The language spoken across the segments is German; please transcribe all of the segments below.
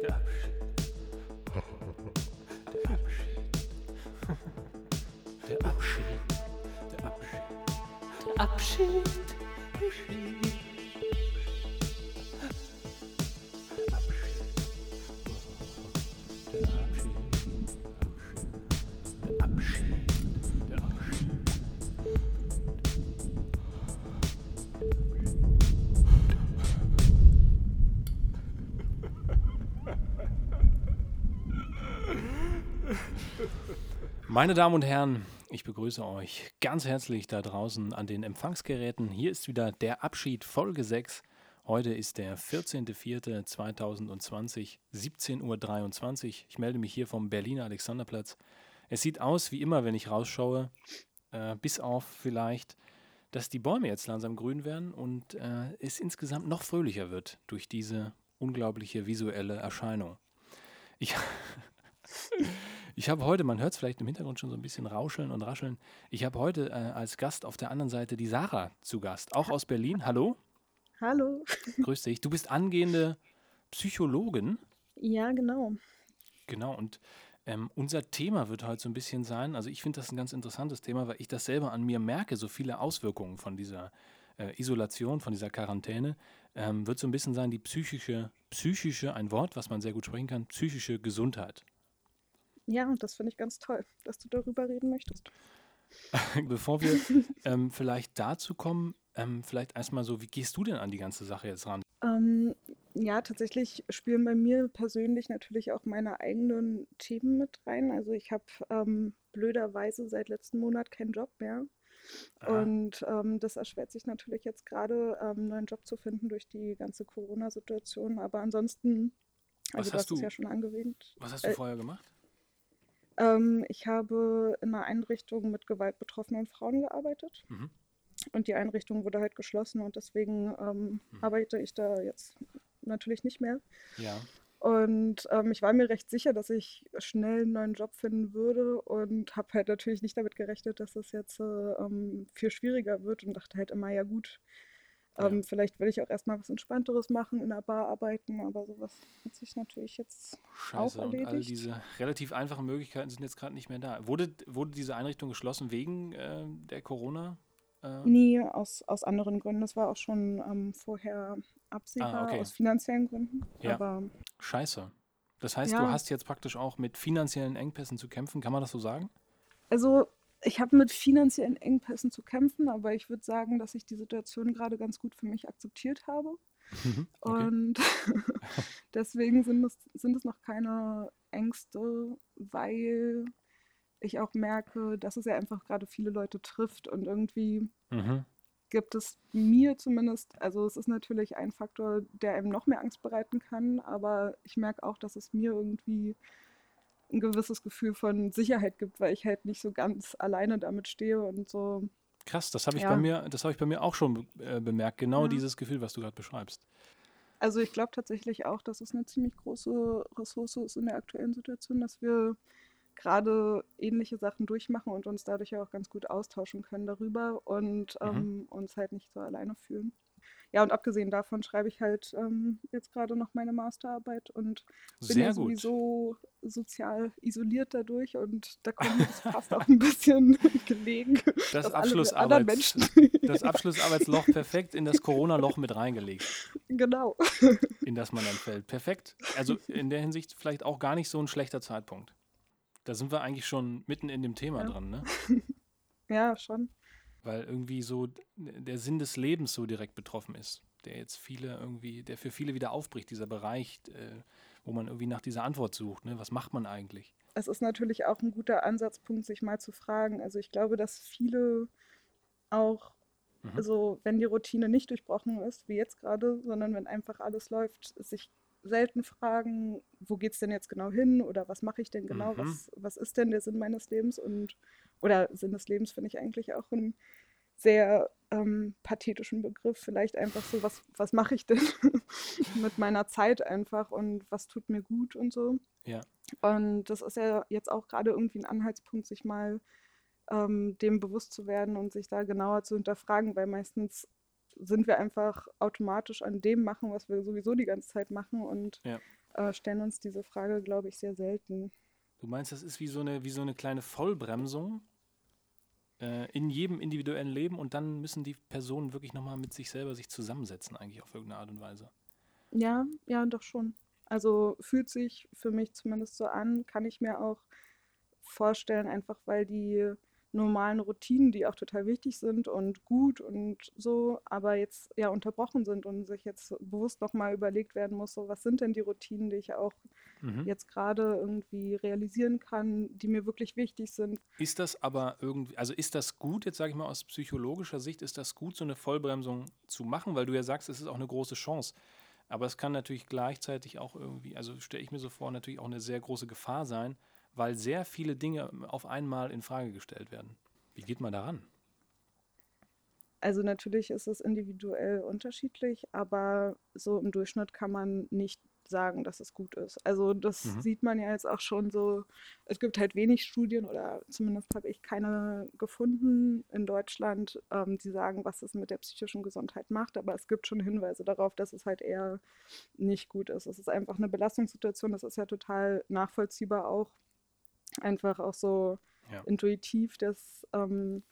Der Abschied. Der Abschied. Der Abschied. Der Abschied. Der Abschied. Der Meine Damen und Herren, ich begrüße euch ganz herzlich da draußen an den Empfangsgeräten. Hier ist wieder der Abschied Folge 6. Heute ist der 14.04.2020, 17.23 Uhr. Ich melde mich hier vom Berliner Alexanderplatz. Es sieht aus wie immer, wenn ich rausschaue, äh, bis auf vielleicht, dass die Bäume jetzt langsam grün werden und äh, es insgesamt noch fröhlicher wird durch diese unglaubliche visuelle Erscheinung. Ich, ich habe heute, man hört es vielleicht im Hintergrund schon so ein bisschen rauscheln und rascheln, ich habe heute äh, als Gast auf der anderen Seite die Sarah zu Gast, auch aus Berlin. Hallo, Hallo. grüß dich. Du bist angehende Psychologin. Ja, genau. Genau, und ähm, unser Thema wird heute so ein bisschen sein, also ich finde das ein ganz interessantes Thema, weil ich das selber an mir merke, so viele Auswirkungen von dieser äh, Isolation, von dieser Quarantäne, ähm, wird so ein bisschen sein, die psychische, psychische, ein Wort, was man sehr gut sprechen kann, psychische Gesundheit. Ja, und das finde ich ganz toll, dass du darüber reden möchtest. Bevor wir ähm, vielleicht dazu kommen, ähm, vielleicht erstmal so, wie gehst du denn an die ganze Sache jetzt ran? Ähm, ja, tatsächlich spielen bei mir persönlich natürlich auch meine eigenen Themen mit rein. Also ich habe ähm, blöderweise seit letzten Monat keinen Job mehr. Aha. Und ähm, das erschwert sich natürlich jetzt gerade, ähm, einen neuen Job zu finden durch die ganze Corona-Situation. Aber ansonsten, Was also du hast es du- ja schon angewähnt. Was hast du Äh, vorher gemacht? Ähm, ich habe in einer Einrichtung mit gewaltbetroffenen Frauen gearbeitet. Mhm. Und die Einrichtung wurde halt geschlossen und deswegen ähm, Mhm. arbeite ich da jetzt natürlich nicht mehr. Ja. Und ähm, ich war mir recht sicher, dass ich schnell einen neuen Job finden würde und habe halt natürlich nicht damit gerechnet, dass es jetzt äh, ähm, viel schwieriger wird und dachte halt immer, ja gut, Ja. ähm, vielleicht will ich auch erstmal was Entspannteres machen, in der Bar arbeiten, aber sowas hat sich natürlich jetzt Scheiße, und all erledigt. diese relativ einfachen Möglichkeiten sind jetzt gerade nicht mehr da. Wurde, wurde diese Einrichtung geschlossen wegen äh, der Corona? Äh, nie aus, aus anderen Gründen. Das war auch schon ähm, vorher absehbar, Ah, okay. aus finanziellen Gründen. Ja. Aber Scheiße. Das heißt, du Ja. hast jetzt praktisch auch mit finanziellen Engpässen zu kämpfen, kann man das so sagen? Also, ich habe mit finanziellen Engpässen zu kämpfen, aber ich würde sagen, dass ich die Situation gerade ganz gut für mich akzeptiert habe. Mhm, okay. Und deswegen sind es, sind es noch keine Ängste, weil ich auch merke, dass es ja einfach gerade viele Leute trifft und irgendwie Mhm. gibt es mir zumindest, also es ist natürlich ein Faktor, der einem noch mehr Angst bereiten kann, aber ich merke auch, dass es mir irgendwie ein gewisses Gefühl von Sicherheit gibt, weil ich halt nicht so ganz alleine damit stehe und so. Krass, das habe ich Ja. bei mir, das habe ich bei mir auch schon äh, bemerkt. Genau Ja. dieses Gefühl, was du gerade beschreibst. Also ich glaube tatsächlich auch, dass es eine ziemlich große Ressource ist in der aktuellen Situation, dass wir gerade ähnliche Sachen durchmachen und uns dadurch ja auch ganz gut austauschen können darüber und Mhm. ähm, uns halt nicht so alleine fühlen. Ja, und abgesehen davon schreibe ich halt ähm, jetzt gerade noch meine Masterarbeit und bin Sehr ja gut. sowieso sozial isoliert dadurch und da kommt das fast auch ein bisschen gelegen, Das Abschlussarbeits, das Abschlussarbeitsloch perfekt in das Corona-Loch mit reingelegt, genau. in das man dann fällt. Perfekt. Also in der Hinsicht vielleicht auch gar nicht so ein schlechter Zeitpunkt. Da sind wir eigentlich schon mitten in dem Thema Ja. drin, ne? Ja, schon. Weil irgendwie so der Sinn des Lebens so direkt betroffen ist, der jetzt viele irgendwie, der für viele wieder aufbricht, dieser Bereich, äh, wo man irgendwie nach dieser Antwort sucht, ne? Was macht man eigentlich? es ist natürlich auch ein guter Ansatzpunkt, sich mal zu fragen. Also ich glaube, dass viele auch, Mhm. also wenn die Routine nicht durchbrochen ist, wie jetzt gerade, sondern wenn einfach alles läuft, sich selten fragen, wo geht es denn jetzt genau hin oder was mache ich denn genau, Mhm. was, was ist denn der Sinn meines Lebens und oder Sinn des Lebens finde ich eigentlich auch einen sehr ähm, pathetischen Begriff. Vielleicht einfach so, was, was mache ich denn mit meiner Zeit einfach und was tut mir gut und so. Ja. Und das ist ja jetzt auch gerade irgendwie ein Anhaltspunkt, sich mal ähm, dem bewusst zu werden und sich da genauer zu hinterfragen, weil meistens sind wir einfach automatisch an dem machen, was wir sowieso die ganze Zeit machen und Ja. äh, stellen uns diese Frage, glaube ich, sehr selten. Du meinst, das ist wie so eine, wie so eine kleine Vollbremsung äh, in jedem individuellen Leben und dann müssen die Personen wirklich nochmal mit sich selber sich zusammensetzen, eigentlich auf irgendeine Art und Weise. Ja, ja, doch schon. Also fühlt sich für mich zumindest so an, kann ich mir auch vorstellen, einfach weil die normalen Routinen, die auch total wichtig sind und gut und so, aber jetzt ja unterbrochen sind und sich jetzt bewusst nochmal überlegt werden muss, so was sind denn die Routinen, die ich auch mhm. jetzt gerade irgendwie realisieren kann, die mir wirklich wichtig sind. Ist das aber irgendwie, also ist das gut, jetzt sage ich mal aus psychologischer Sicht, ist das gut, so eine Vollbremsung zu machen, weil du ja sagst, es ist auch eine große Chance. Aber es kann natürlich gleichzeitig auch irgendwie, also stelle ich mir so vor, natürlich auch eine sehr große Gefahr sein, weil sehr viele Dinge auf einmal in Frage gestellt werden. Wie geht man daran? Also natürlich ist es individuell unterschiedlich, aber so im Durchschnitt kann man nicht sagen, dass es gut ist. Also das mhm. sieht man ja jetzt auch schon so. Es gibt halt wenig Studien oder zumindest habe ich keine gefunden in Deutschland, ähm, die sagen, was es mit der psychischen Gesundheit macht. Aber es gibt schon Hinweise darauf, dass es halt eher nicht gut ist. Es ist einfach eine Belastungssituation. Das ist ja total nachvollziehbar auch. Einfach auch so ja. intuitiv, dass ähm,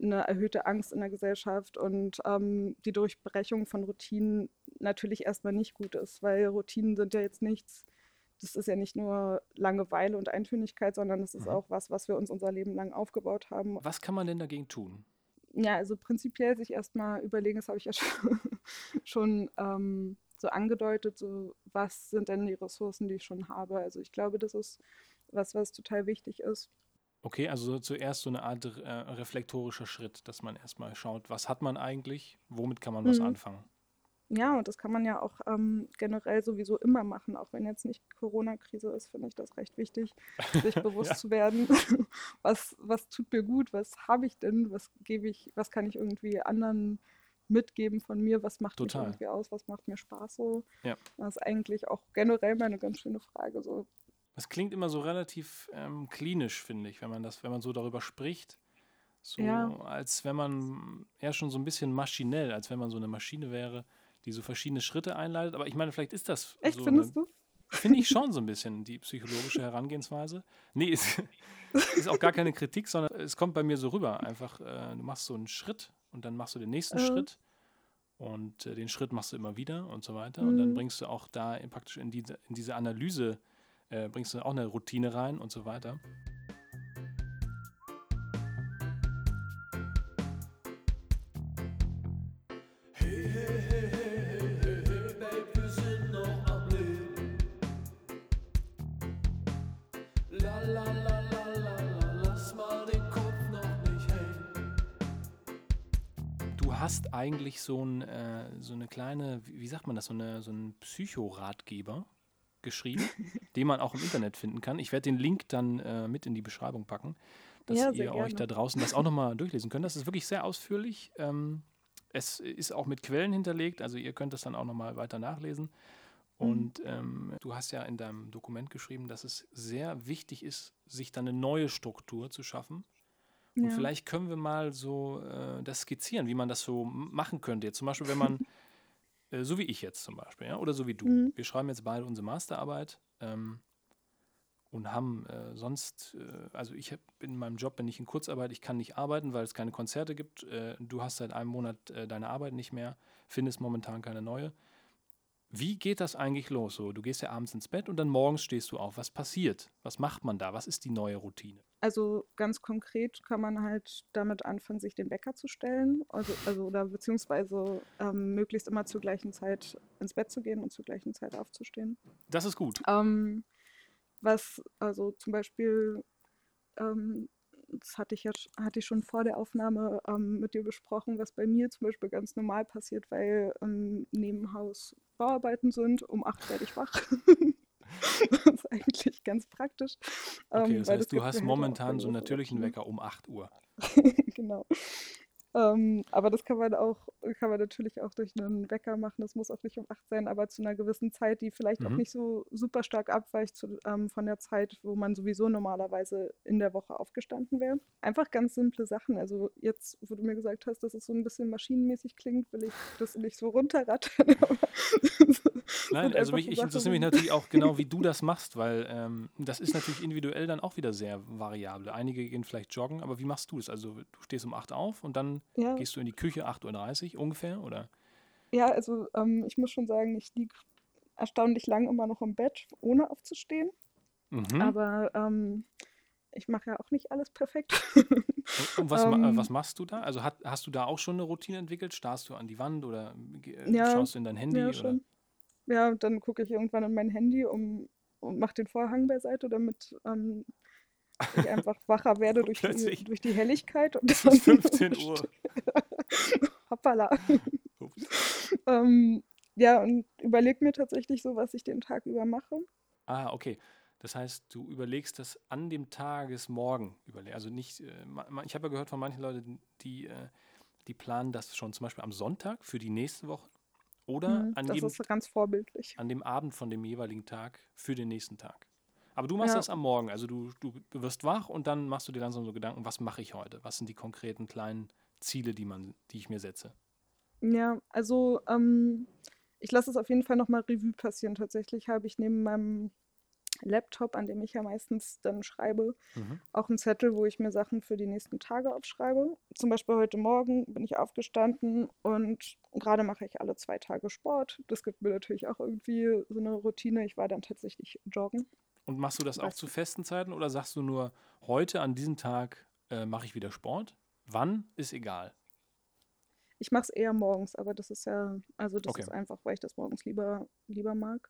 eine erhöhte Angst in der Gesellschaft und ähm, die Durchbrechung von Routinen natürlich erstmal nicht gut ist, weil Routinen sind ja jetzt nichts, das ist ja nicht nur Langeweile und Eintönigkeit, sondern es ist mhm. auch was, was wir uns unser Leben lang aufgebaut haben. Was kann man denn dagegen tun? Ja, also prinzipiell sich erstmal überlegen, das habe ich ja schon, schon ähm, so angedeutet, so was sind denn die Ressourcen, die ich schon habe. Also ich glaube, das ist was, was total wichtig ist. Okay, also zuerst so eine Art äh, reflektorischer Schritt, dass man erstmal schaut, was hat man eigentlich, womit kann man was mhm. anfangen. Ja, und das kann man ja auch ähm, generell sowieso immer machen, auch wenn jetzt nicht Corona-Krise ist, finde ich das recht wichtig, sich bewusst ja. zu werden, was, was tut mir gut, was habe ich denn, was gebe ich, was kann ich irgendwie anderen mitgeben von mir, was macht Total. mich irgendwie aus, was macht mir Spaß so. Ja. Das ist eigentlich auch generell mal eine ganz schöne Frage. So, das klingt immer so relativ ähm, klinisch, finde ich, wenn man das, wenn man so darüber spricht. So ja. als wenn man eher schon so ein bisschen maschinell, als wenn man so eine Maschine wäre, die so verschiedene Schritte einleitet. Aber ich meine, vielleicht ist das. Echt, so findest eine, du? Finde ich schon so ein bisschen die psychologische Herangehensweise. Nee, ist, ist auch gar keine Kritik, sondern es kommt bei mir so rüber. Einfach, äh, du machst so einen Schritt und dann machst du den nächsten äh. Schritt und äh, den Schritt machst du immer wieder und so weiter. Mhm. Und dann bringst du auch da in, praktisch in diese, in diese Analyse äh, bringst du auch eine Routine rein und so weiter. Du hast eigentlich so, ein, äh, so eine kleine, wie, wie sagt man das, so, eine, so einen Psychoratgeber geschrieben, den man auch im Internet finden kann. Ich werde den Link dann äh, mit in die Beschreibung packen, dass ja, ihr euch da draußen das auch nochmal durchlesen könnt. Das ist wirklich sehr ausführlich. Ähm, es ist auch mit Quellen hinterlegt, also ihr könnt das dann auch nochmal weiter nachlesen. Mhm. Und ähm, du hast ja in deinem Dokument geschrieben, dass es sehr wichtig ist, sich dann eine neue Struktur zu schaffen. Und ja. vielleicht können wir mal so äh, das skizzieren, wie man das so machen könnte. Jetzt zum Beispiel, wenn man Äh, so wie ich jetzt zum Beispiel, ja? oder so wie du. Mhm. Wir schreiben jetzt beide unsere Masterarbeit ähm, und haben äh, sonst, äh, also ich hab, in meinem Job bin ich in Kurzarbeit, ich kann nicht arbeiten, weil es keine Konzerte gibt. Äh, du hast seit einem Monat äh, deine Arbeit nicht mehr, findest momentan keine neue. Wie geht das eigentlich los? So, du gehst ja abends ins Bett und dann morgens stehst du auf. Was passiert? Was macht man da? Was ist die neue Routine? Also ganz konkret kann man halt damit anfangen, sich den Wecker zu stellen, also, also oder beziehungsweise ähm, möglichst immer zur gleichen Zeit ins Bett zu gehen und zur gleichen Zeit aufzustehen. Das ist gut. Ähm, was also zum Beispiel ähm, das hatte ich ja hatte ich schon vor der Aufnahme ähm, mit dir besprochen, was bei mir zum Beispiel ganz normal passiert, weil ähm, neben Haus Bauarbeiten sind. Um acht werde ich wach. das ist eigentlich ganz praktisch. Okay, ähm, das heißt, du hast halt momentan so einen natürlichen Wecker um 8 Uhr. genau. Ähm, aber das kann man auch, kann man natürlich auch durch einen Wecker machen. Das muss auch nicht um 8 sein, aber zu einer gewissen Zeit, die vielleicht mhm. auch nicht so super stark abweicht zu, ähm, von der Zeit, wo man sowieso normalerweise in der Woche aufgestanden wäre. Einfach ganz simple Sachen. Also jetzt, wo du mir gesagt hast, dass es so ein bisschen maschinenmäßig klingt, will ich das nicht so runterrattern. Nein, also mich, ich interessiere mich natürlich auch genau, wie du das machst, weil ähm, das ist natürlich individuell dann auch wieder sehr variabel. Einige gehen vielleicht joggen, aber wie machst du es? Also du stehst um 8 auf und dann ja. gehst du in die Küche 8.30 Uhr ungefähr, oder? Ja, also ähm, ich muss schon sagen, ich liege erstaunlich lang immer noch im Bett, ohne aufzustehen. Mhm. Aber ähm, ich mache ja auch nicht alles perfekt. Und was, ähm, was, machst du da? Also hat, hast du da auch schon eine Routine entwickelt? Starrst du an die Wand oder äh, ja, schaust du in dein Handy? Ja, oder? ja dann gucke ich irgendwann in mein Handy um, und mache den Vorhang beiseite, damit ähm, ich einfach wacher werde durch die, durch die Helligkeit. Und ist 15 Uhr. Hoppala. ähm, ja, und überlege mir tatsächlich so, was ich den Tag über mache. Ah, okay. Das heißt, du überlegst das an dem Tagesmorgen. Also nicht, äh, ich habe ja gehört von manchen Leuten, die, äh, die planen das schon zum Beispiel am Sonntag für die nächste Woche oder mhm, an, das jedem, ist ganz vorbildlich. an dem Abend von dem jeweiligen Tag für den nächsten Tag. Aber du machst ja. das am Morgen. Also du, du wirst wach und dann machst du dir langsam so Gedanken, was mache ich heute? Was sind die konkreten kleinen Ziele, die, man, die ich mir setze? Ja, also ähm, ich lasse es auf jeden Fall nochmal Revue passieren. Tatsächlich habe ich neben meinem Laptop, an dem ich ja meistens dann schreibe, mhm. auch einen Zettel, wo ich mir Sachen für die nächsten Tage aufschreibe. Zum Beispiel heute Morgen bin ich aufgestanden und gerade mache ich alle zwei Tage Sport. Das gibt mir natürlich auch irgendwie so eine Routine. Ich war dann tatsächlich joggen. Und machst du das auch zu festen Zeiten oder sagst du nur, heute an diesem Tag äh, mache ich wieder Sport? Wann ist egal. Ich mache es eher morgens, aber das ist ja, also das okay. ist einfach, weil ich das morgens lieber, lieber mag.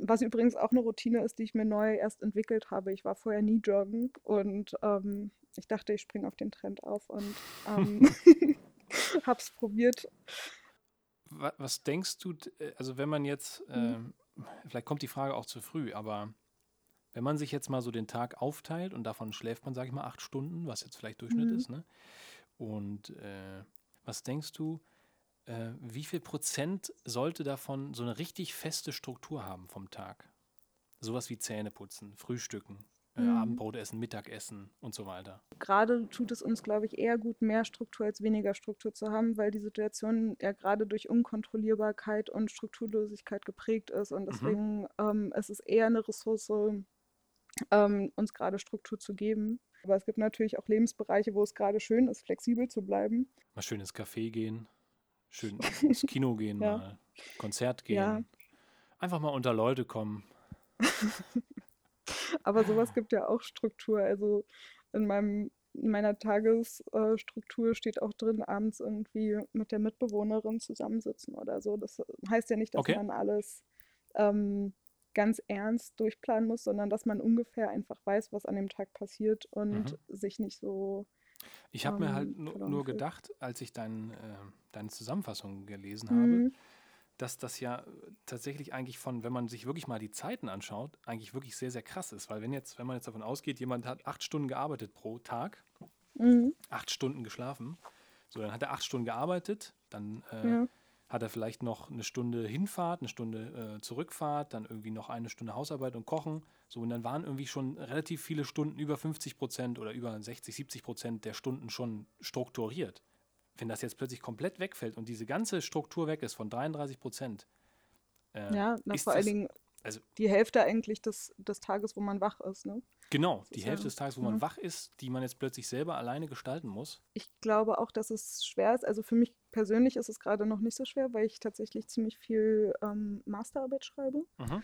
Was übrigens auch eine Routine ist, die ich mir neu erst entwickelt habe. Ich war vorher nie joggen und ähm, ich dachte, ich springe auf den Trend auf und ähm, habe es probiert. Was denkst du, äh, also wenn man jetzt, äh, vielleicht kommt die Frage auch zu früh, aber wenn man sich jetzt mal so den Tag aufteilt und davon schläft man, sage ich mal, acht Stunden, was jetzt vielleicht Durchschnitt mhm. ist, ne? Und äh, was denkst du, äh, wie viel Prozent sollte davon so eine richtig feste Struktur haben vom Tag? Sowas wie Zähneputzen, Frühstücken, äh, mhm. Abendbrot essen, Mittagessen und so weiter. Gerade tut es uns, glaube ich, eher gut, mehr Struktur als weniger Struktur zu haben, weil die Situation ja gerade durch Unkontrollierbarkeit und Strukturlosigkeit geprägt ist. Und mhm. deswegen mhm. ähm, es ist eher eine Ressource, ähm, uns gerade Struktur zu geben. Aber es gibt natürlich auch Lebensbereiche, wo es gerade schön ist, flexibel zu bleiben. Mal schön ins Café gehen. Schön ins Kino gehen, ja. mal Konzert gehen. Ja. Einfach mal unter Leute kommen. Aber sowas gibt ja auch Struktur. Also in meinem in meiner Tagesstruktur steht auch drin, abends irgendwie mit der Mitbewohnerin zusammensitzen oder so. Das heißt ja nicht, dass okay. man alles ähm, ganz ernst durchplanen muss, sondern dass man ungefähr einfach weiß, was an dem Tag passiert und mhm. sich nicht so ich habe mir halt nur, gedacht, als ich dein, äh, deine Zusammenfassung gelesen habe, mhm. dass das ja tatsächlich eigentlich von, wenn man sich wirklich mal die Zeiten anschaut, eigentlich wirklich sehr, sehr krass ist. Weil wenn jetzt, wenn man jetzt davon ausgeht, jemand hat acht Stunden gearbeitet pro Tag, mhm. acht Stunden geschlafen, so dann hat er acht Stunden gearbeitet, dann äh, ja hat er vielleicht noch eine Stunde Hinfahrt, eine Stunde äh, Zurückfahrt, dann irgendwie noch eine Stunde Hausarbeit und Kochen. So, und dann waren irgendwie schon relativ viele Stunden, über 50 Prozent oder über 60, 70 Prozent der Stunden schon strukturiert. Wenn das jetzt plötzlich komplett wegfällt und diese ganze Struktur weg ist von 33 Prozent. Äh, ja, na, vor allen Dingen also, die Hälfte eigentlich des, des Tages, wo man wach ist. Ne? Genau, die Hälfte ja, des Tages, wo man wach ist, die man jetzt plötzlich selber alleine gestalten muss. Ich glaube auch, dass es schwer ist. Also für mich persönlich ist es gerade noch nicht so schwer, weil ich tatsächlich ziemlich viel ähm, Masterarbeit schreibe. Mhm.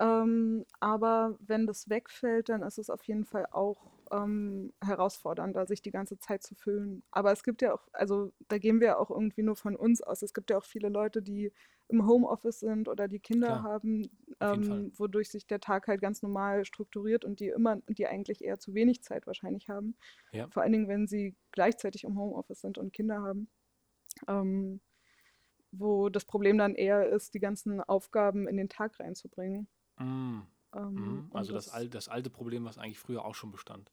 Ähm, aber wenn das wegfällt, dann ist es auf jeden Fall auch ähm, herausfordernder, sich die ganze Zeit zu füllen. Aber es gibt ja auch, also da gehen wir auch irgendwie nur von uns aus. Es gibt ja auch viele Leute, die im Homeoffice sind oder die Kinder Klar, haben, ähm, wodurch sich der Tag halt ganz normal strukturiert und die immer, die eigentlich eher zu wenig Zeit wahrscheinlich haben. Ja. Vor allen Dingen, wenn sie gleichzeitig im Homeoffice sind und Kinder haben. Ähm, wo das Problem dann eher ist, die ganzen Aufgaben in den Tag reinzubringen. Mm. Ähm, mm. Also das, das, das alte Problem, was eigentlich früher auch schon bestand.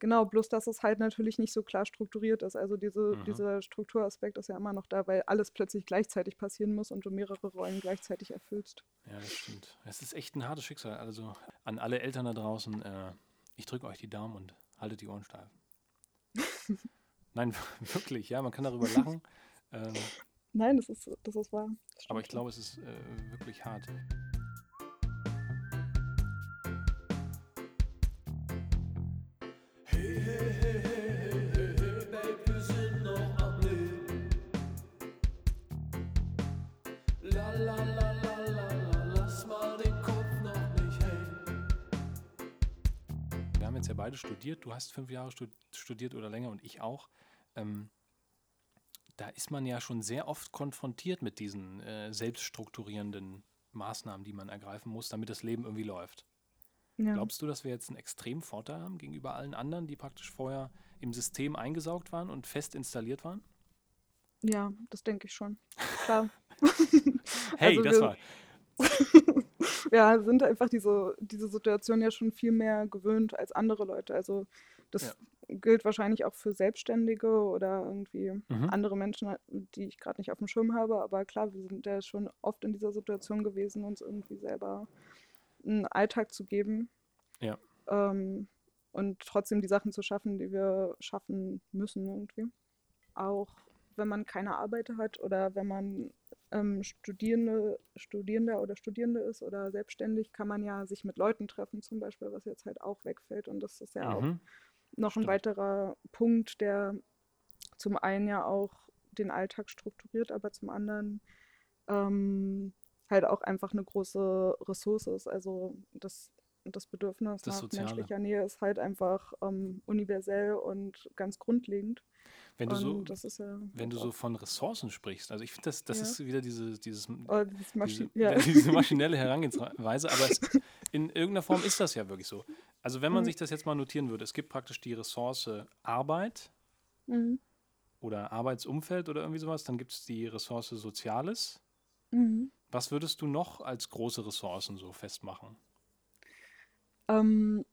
Genau, bloß dass es halt natürlich nicht so klar strukturiert ist. Also diese, mhm. dieser Strukturaspekt ist ja immer noch da, weil alles plötzlich gleichzeitig passieren muss und du mehrere Rollen gleichzeitig erfüllst. Ja, das stimmt. Es ist echt ein hartes Schicksal. Also an alle Eltern da draußen, äh, ich drücke euch die Daumen und haltet die Ohren steif. Nein, wirklich, ja, man kann darüber lachen. Ähm, Nein, das ist, das ist wahr. Das Aber ich glaube, es ist äh, wirklich hart. Studiert. Du hast fünf Jahre stud studiert oder länger und ich auch. Ähm, da ist man ja schon sehr oft konfrontiert mit diesen äh, selbststrukturierenden Maßnahmen, die man ergreifen muss, damit das Leben irgendwie läuft. Ja. Glaubst du, dass wir jetzt einen extremen Vorteil haben gegenüber allen anderen, die praktisch vorher im System eingesaugt waren und fest installiert waren? ja, das denke ich schon. Klar. Hey, Also das wir- war. ja, sind einfach diese, diese Situation ja schon viel mehr gewöhnt als andere Leute. Also das gilt wahrscheinlich auch für Selbstständige oder irgendwie Mhm. andere Menschen, die ich gerade nicht auf dem Schirm habe. Aber klar, wir sind ja schon oft in dieser Situation gewesen, uns irgendwie selber einen Alltag zu geben. Ja. Ähm, und trotzdem die Sachen zu schaffen, die wir schaffen müssen irgendwie. Auch wenn man keine Arbeit hat oder wenn man ähm, Studierende, Studierender oder Studierende ist oder selbstständig, kann man ja sich mit Leuten treffen zum Beispiel, was jetzt halt auch wegfällt. Und das ist ja auch Mhm. noch ein Stimmt. weiterer Punkt, der zum einen ja auch den Alltag strukturiert, aber zum anderen ähm, halt auch einfach eine große Ressource ist. Also das, das Bedürfnis Das nach Soziale. menschlicher Nähe ist halt einfach ähm, universell und ganz grundlegend. Wenn du und so, ja wenn du so von Ressourcen sprichst, also ich finde, das, das Ja. ist wieder diese, dieses, oh, dieses Maschi diese, ja. diese maschinelle Herangehensweise, aber es, in irgendeiner Form ist das ja wirklich so. Also wenn man Mhm. sich das jetzt mal notieren würde, es gibt praktisch die Ressource Arbeit Mhm. oder Arbeitsumfeld oder irgendwie sowas, dann gibt es die Ressource Soziales. Mhm. Was würdest du noch als große Ressourcen so festmachen? Ähm,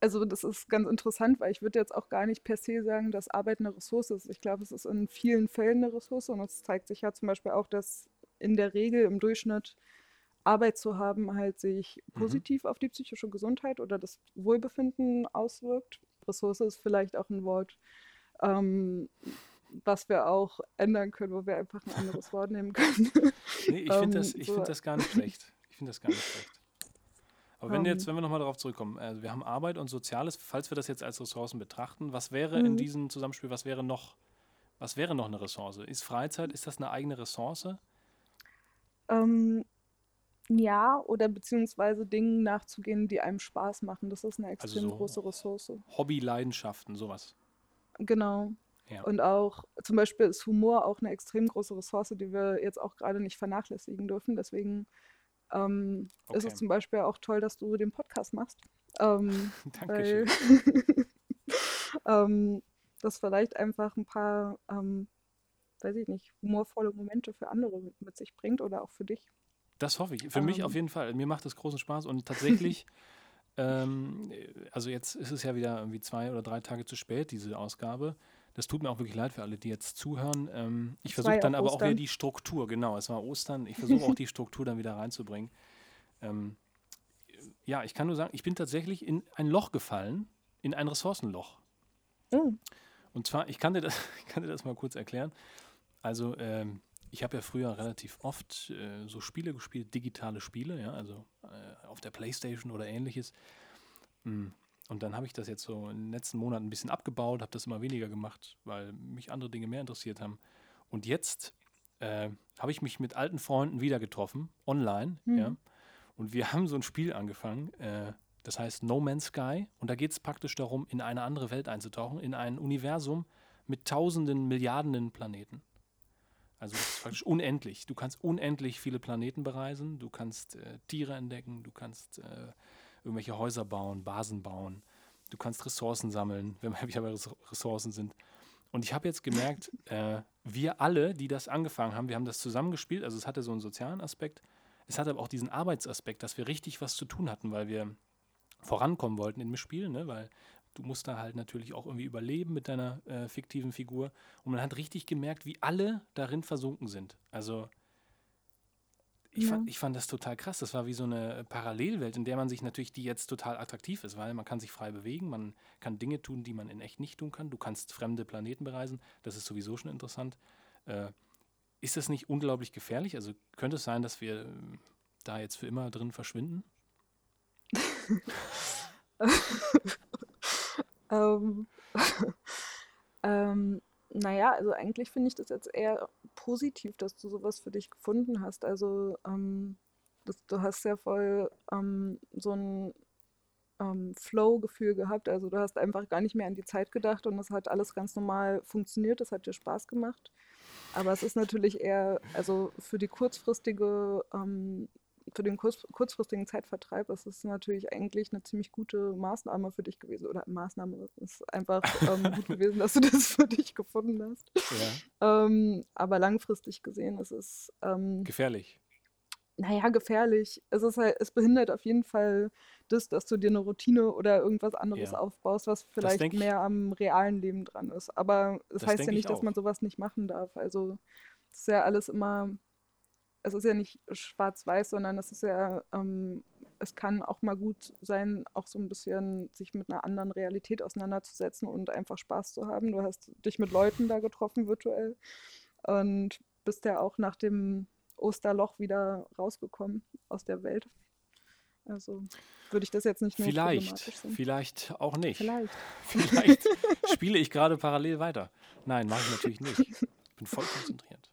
also das ist ganz interessant, weil ich würde jetzt auch gar nicht per se sagen, dass Arbeit eine Ressource ist. Ich glaube, es ist in vielen Fällen eine Ressource und es zeigt sich ja zum Beispiel auch, dass in der Regel im Durchschnitt Arbeit zu haben halt sich Mhm. positiv auf die psychische Gesundheit oder das Wohlbefinden auswirkt. Ressource ist vielleicht auch ein Wort, ähm, was wir auch ändern können, wo wir einfach ein anderes Wort nehmen können. Nee, ich finde Ähm, das, ich so- find das gar nicht schlecht. Ich finde das gar nicht schlecht. Aber wenn jetzt, wenn wir nochmal darauf zurückkommen, also wir haben Arbeit und Soziales, falls wir das jetzt als Ressourcen betrachten, was wäre in Mhm. diesem Zusammenspiel, was wäre noch, was wäre noch eine Ressource? Ist Freizeit, ist das eine eigene Ressource? Ähm, ja, oder beziehungsweise Dingen nachzugehen, die einem Spaß machen. Das ist eine Also extrem so- große Ressource. Hobby, Leidenschaften, sowas. Genau. Ja. Und auch zum Beispiel ist Humor auch eine extrem große Ressource, die wir jetzt auch gerade nicht vernachlässigen dürfen. Deswegen ähm, ist Okay. es zum Beispiel auch toll, dass du den Podcast machst. Ähm, weil Dankeschön. ähm, das vielleicht einfach ein paar, ähm, weiß ich nicht, humorvolle Momente für andere mit, mit sich bringt oder auch für dich. Das hoffe ich. Für mich Ähm. auf jeden Fall. Mir macht das großen Spaß und tatsächlich, ähm, also jetzt ist es ja wieder irgendwie zwei oder drei Tage zu spät, diese Ausgabe. Das tut mir auch wirklich leid für alle, die jetzt zuhören. Ähm, ich versuche dann aber auch wieder Ostern. die Struktur, genau, es war Ostern. Ich versuche auch die Struktur dann wieder reinzubringen. Ähm, ja, ich kann nur sagen, ich bin tatsächlich in ein Loch gefallen, in ein Ressourcenloch. Oh, Und zwar, ich kann dir das, ich kann dir das mal kurz erklären. Also, ähm, ich habe ja früher relativ oft äh, so Spiele gespielt, digitale Spiele, ja, also äh, auf der Playstation oder ähnliches. Mm. Und dann habe ich das jetzt so in den letzten Monaten ein bisschen abgebaut, habe das immer weniger gemacht, weil mich andere Dinge mehr interessiert haben. Und jetzt äh, habe ich mich mit alten Freunden wieder getroffen, online, Mhm. ja. Und wir haben so ein Spiel angefangen, äh, das heißt No Man's Sky. Und da geht es praktisch darum, in eine andere Welt einzutauchen, in ein Universum mit tausenden, Milliarden Planeten. Also das ist praktisch unendlich. Du kannst unendlich viele Planeten bereisen, du kannst äh, Tiere entdecken, du kannst äh, irgendwelche Häuser bauen, Basen bauen, du kannst Ressourcen sammeln, wenn wir wieder bei Res- Ressourcen sind. Und ich habe jetzt gemerkt, äh, wir alle, die das angefangen haben, wir haben das zusammengespielt, also es hatte so einen sozialen Aspekt, es hatte aber auch diesen Arbeitsaspekt, dass wir richtig was zu tun hatten, weil wir vorankommen wollten in dem Spiel, ne? weil du musst da halt natürlich auch irgendwie überleben mit deiner äh, fiktiven Figur. Und man hat richtig gemerkt, wie alle darin versunken sind. Also ich, Ja. fand, ich fand das total krass. Das war wie so eine Parallelwelt, in der man sich natürlich, die jetzt total attraktiv ist, weil man kann sich frei bewegen, man kann Dinge tun, die man in echt nicht tun kann. Du kannst fremde Planeten bereisen, das ist sowieso schon interessant. Äh, ist das nicht unglaublich gefährlich? Also könnte es sein, dass wir ähm, da jetzt für immer drin verschwinden? Ähm, ähm, naja, also eigentlich finde ich das jetzt eher positiv, dass du sowas für dich gefunden hast. Also ähm, das, du hast ja voll ähm, so ein ähm, Flow-Gefühl gehabt. Also du hast einfach gar nicht mehr an die Zeit gedacht und es hat alles ganz normal funktioniert. Es hat dir Spaß gemacht. Aber es ist natürlich eher, also für die kurzfristige ähm, für den kurz, kurzfristigen Zeitvertreib ist es natürlich eigentlich eine ziemlich gute Maßnahme für dich gewesen. Oder Maßnahme ist einfach ähm, gut gewesen, dass du das für dich gefunden hast. Ja. Ähm, aber langfristig gesehen ist es, ähm, Gefährlich. naja, gefährlich. Es, ist halt, es behindert auf jeden Fall das, dass du dir eine Routine oder irgendwas anderes Ja. aufbaust, was vielleicht denk ich- mehr am realen Leben dran ist. Aber es Das heißt ja ich nicht, dass man sowas nicht machen darf. Also es ist ja alles immer, es ist ja nicht schwarz-weiß, sondern es ist ja, ähm, es kann auch mal gut sein, auch so ein bisschen sich mit einer anderen Realität auseinanderzusetzen und einfach Spaß zu haben. Du hast dich mit Leuten da getroffen virtuell und bist ja auch nach dem Osterloch wieder rausgekommen aus der Welt. Also würde ich das jetzt nicht nur Vielleicht, vielleicht auch nicht. Vielleicht. Vielleicht spiele ich gerade parallel weiter. Nein, mache ich natürlich nicht. Ich bin voll konzentriert.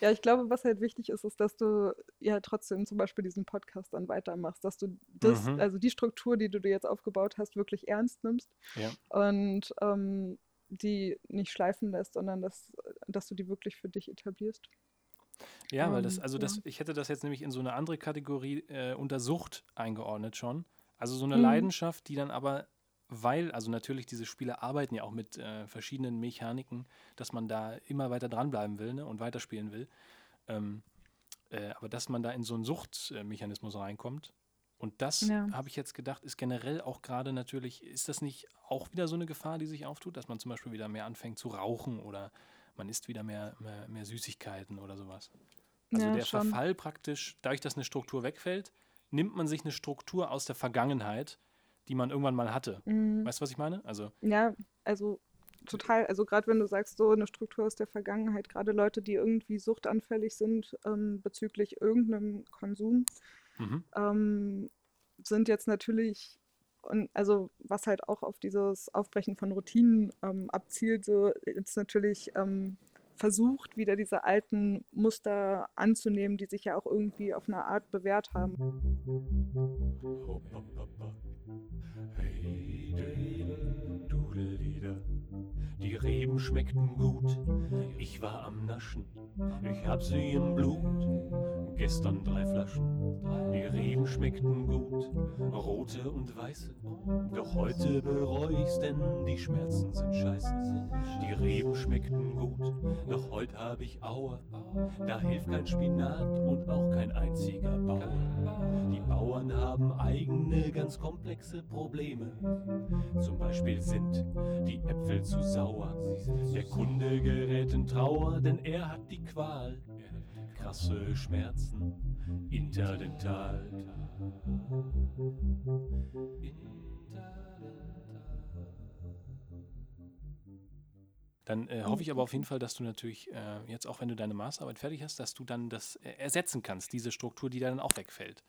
Ja, ich glaube, was halt wichtig ist, ist, dass du ja trotzdem zum Beispiel diesen Podcast dann weitermachst, dass du das, Mhm. also die Struktur, die du dir jetzt aufgebaut hast, wirklich ernst nimmst Ja. und ähm, die nicht schleifen lässt, sondern dass, dass du die wirklich für dich etablierst. Ja, weil das, also das, ich hätte das jetzt nämlich in so eine andere Kategorie äh, unter Sucht eingeordnet schon. Also so eine Mhm. Leidenschaft, die dann aber, weil, also natürlich diese Spiele arbeiten ja auch mit äh, verschiedenen Mechaniken, dass man da immer weiter dranbleiben will ne, und weiterspielen will. Ähm, äh, aber dass man da in so einen Suchtmechanismus reinkommt. Und das Ja. habe ich jetzt gedacht, ist generell auch gerade natürlich, ist das nicht auch wieder so eine Gefahr, die sich auftut, dass man zum Beispiel wieder mehr anfängt zu rauchen oder man isst wieder mehr, mehr, mehr Süßigkeiten oder sowas. Also Ja, der schon. Verfall praktisch, dadurch, dass eine Struktur wegfällt, nimmt man sich eine Struktur aus der Vergangenheit, die man irgendwann mal hatte. Mhm. Weißt du, was ich meine? Also, Ja, also total. Also gerade wenn du sagst, so eine Struktur aus der Vergangenheit, gerade Leute, die irgendwie suchtanfällig sind ähm, bezüglich irgendeinem Konsum, mhm. ähm, sind jetzt natürlich, und also was halt auch auf dieses Aufbrechen von Routinen ähm, abzielt, so jetzt natürlich ähm, versucht, wieder diese alten Muster anzunehmen, die sich ja auch irgendwie auf eine Art bewährt haben. Hey. Die Reben schmeckten gut, ich war am Naschen. Ich hab sie im Blut, gestern drei Flaschen. Die Reben schmeckten gut, rote und weiße. Doch heute bereu ich's, denn die Schmerzen sind scheiße. Die Reben schmeckten gut, doch heute hab ich Aua. Da hilft kein Spinat und auch kein einziger Bauer. Die Bauern haben eigene, ganz komplexe Probleme. Zum Beispiel sind die Äpfel zu sauer. Der Kunde gerät in Trauer, denn er hat die Qual. Krasse Schmerzen, interdental. Dann äh, hoffe ich aber auf jeden Fall, dass du natürlich äh, jetzt, auch wenn du deine Masterarbeit fertig hast, dass du dann das äh, ersetzen kannst, diese Struktur, die dann auch wegfällt.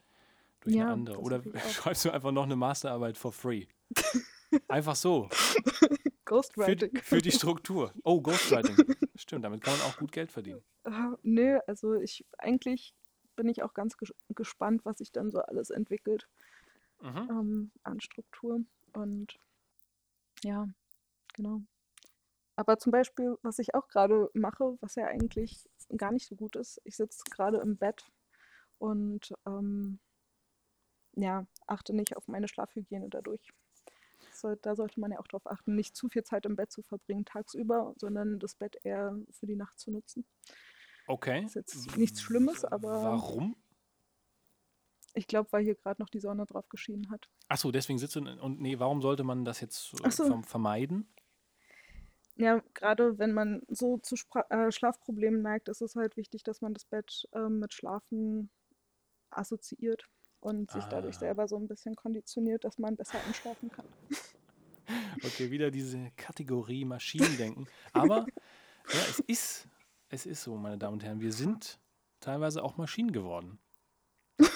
Durch Ja, eine andere. Oder schreibst du einfach noch eine Masterarbeit for free. Einfach so. Für, Ghostwriting. für die Struktur. Oh, Ghostwriting. Stimmt, damit kann man auch gut Geld verdienen. Äh, nö, also ich eigentlich bin ich auch ganz ges gespannt, was sich dann so alles entwickelt Mhm. ähm, an Struktur. Und ja, genau. Aber zum Beispiel, was ich auch gerade mache, was ja eigentlich gar nicht so gut ist, ich sitze gerade im Bett und ähm, ja, achte nicht auf meine Schlafhygiene dadurch. Soll, da sollte man ja auch darauf achten, nicht zu viel Zeit im Bett zu verbringen tagsüber, sondern das Bett eher für die Nacht zu nutzen. Okay. Ist jetzt nichts Schlimmes, aber Warum? ich glaube, weil hier gerade noch die Sonne drauf geschienen hat. Achso, deswegen sitzt du. Und nee, warum sollte man das jetzt äh, Ach so. verm- vermeiden? Ja, gerade wenn man so zu Spra äh, Schlafproblemen neigt, ist es halt wichtig, dass man das Bett ähm, mit Schlafen assoziiert und sich dadurch Ah. selber so ein bisschen konditioniert, dass man besser einschlafen kann. Okay, wieder diese Kategorie Maschinendenken. Aber ja, es ist es ist so, meine Damen und Herren. Wir sind teilweise auch Maschinen geworden.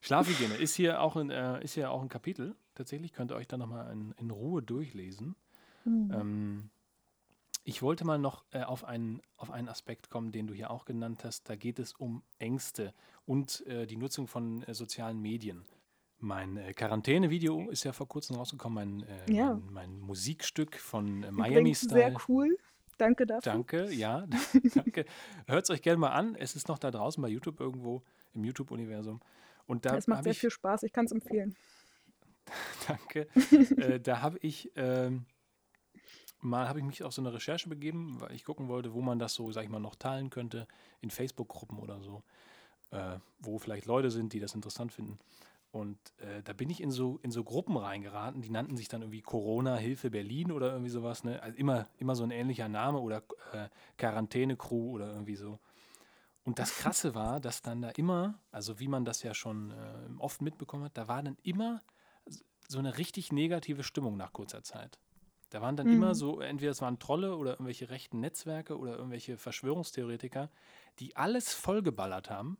Schlafhygiene ist hier auch ein, äh, ist hier auch ein Kapitel. Tatsächlich könnt ihr euch da nochmal in, in Ruhe durchlesen. Mhm. Ähm, ich wollte mal noch äh, auf, einen, auf einen Aspekt kommen, den du hier auch genannt hast. Da geht es um Ängste und äh, die Nutzung von äh, sozialen Medien. Mein äh, Quarantäne-Video ist ja vor kurzem rausgekommen, mein, äh, Ja. mein, mein Musikstück von äh, Miami Style. sehr cool. Danke dafür. Danke, ja, danke. Hört es euch gerne mal an. Es ist noch da draußen bei YouTube irgendwo, im YouTube-Universum. Und da es macht sehr ich, viel Spaß. Ich kann es empfehlen. danke, äh, da habe ich ähm, mal, habe ich mich auf so eine Recherche begeben, weil ich gucken wollte, wo man das so, sag ich mal, noch teilen könnte, in Facebook-Gruppen oder so, äh, wo vielleicht Leute sind, die das interessant finden. Und äh, da bin ich in so, in so Gruppen reingeraten, die nannten sich dann irgendwie Corona-Hilfe Berlin oder irgendwie sowas. Ne? Also immer, immer so ein ähnlicher Name oder äh, Quarantäne-Crew oder irgendwie so. Und das Krasse war, dass dann da immer, also wie man das ja schon äh, oft mitbekommen hat, da war dann immer so eine richtig negative Stimmung nach kurzer Zeit. Da waren dann Mhm. immer so, entweder es waren Trolle oder irgendwelche rechten Netzwerke oder irgendwelche Verschwörungstheoretiker, die alles vollgeballert haben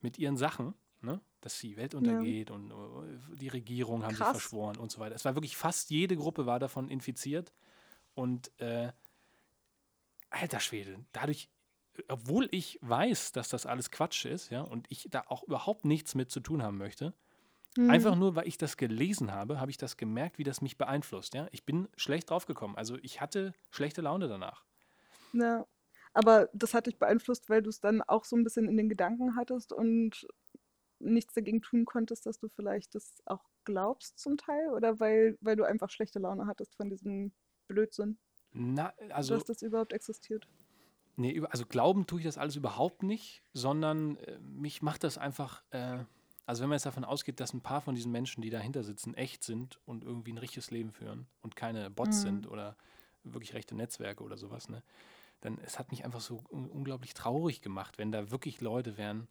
mit ihren Sachen, ne? Dass die Welt untergeht und äh, die Regierung haben sich Krass. verschworen und so weiter. Es war wirklich fast jede Gruppe war davon infiziert und äh, alter Schwede, dadurch, obwohl ich weiß, dass das alles Quatsch ist, ja, und ich da auch überhaupt nichts mit zu tun haben möchte, Mhm. Einfach nur, weil ich das gelesen habe, habe ich das gemerkt, wie das mich beeinflusst. Ja? Ich bin schlecht draufgekommen. Also ich hatte schlechte Laune danach. Ja. Aber das hat dich beeinflusst, weil du es dann auch so ein bisschen in den Gedanken hattest und nichts dagegen tun konntest, dass du vielleicht das auch glaubst zum Teil? Oder weil, weil du einfach schlechte Laune hattest von diesem Blödsinn, Na, also, dass das überhaupt existiert? nee, also glauben tue ich das alles überhaupt nicht, sondern äh, mich macht das einfach, äh, also wenn man jetzt davon ausgeht, dass ein paar von diesen Menschen, die dahinter sitzen, echt sind und irgendwie ein richtiges Leben führen und keine Bots Mhm. sind oder wirklich rechte Netzwerke oder sowas, ne? Dann es hat mich einfach so un unglaublich traurig gemacht, wenn da wirklich Leute wären,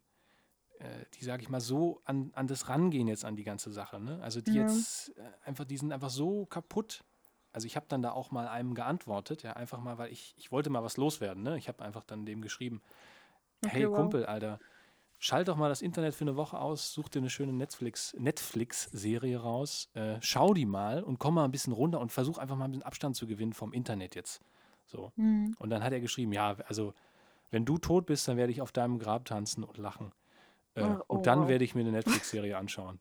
die, sage ich mal, so an, an das rangehen jetzt an die ganze Sache. Ne? Also die Ja. jetzt äh, einfach, die sind einfach so kaputt. Also ich habe dann da auch mal einem geantwortet, ja, einfach mal, weil ich, ich wollte mal was loswerden. Ne? Ich habe einfach dann dem geschrieben, Okay, hey wow. Kumpel, Alter, schalt doch mal das Internet für eine Woche aus, such dir eine schöne Netflix, Netflix-Serie raus, äh, schau die mal und komm mal ein bisschen runter und versuch einfach mal ein bisschen Abstand zu gewinnen vom Internet jetzt. So. Mhm. Und dann hat er geschrieben, ja, also wenn du tot bist, dann werde ich auf deinem Grab tanzen und lachen. Äh, oh, und dann wow. werde ich mir eine Netflix-Serie anschauen.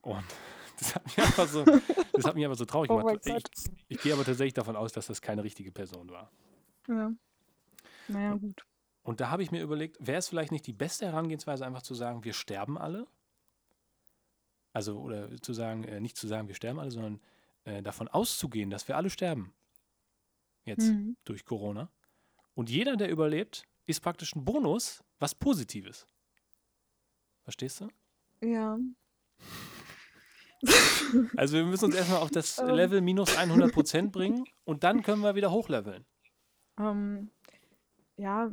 Und das hat mich einfach so, das hat mich einfach so traurig Oh gemacht. Ich, ich gehe aber tatsächlich davon aus, dass das keine richtige Person war. Ja. Naja, gut. Und da habe ich mir überlegt, wäre es vielleicht nicht die beste Herangehensweise, einfach zu sagen, wir sterben alle? Also, oder zu sagen, äh, nicht zu sagen, wir sterben alle, sondern äh, davon auszugehen, dass wir alle sterben. Jetzt Mhm. durch Corona. Und jeder, der überlebt, ist praktisch ein Bonus, was Positives. Verstehst du? Ja. Also wir müssen uns erstmal auf das Ähm. Level minus 100 Prozent bringen und dann können wir wieder hochleveln. Ähm, ja,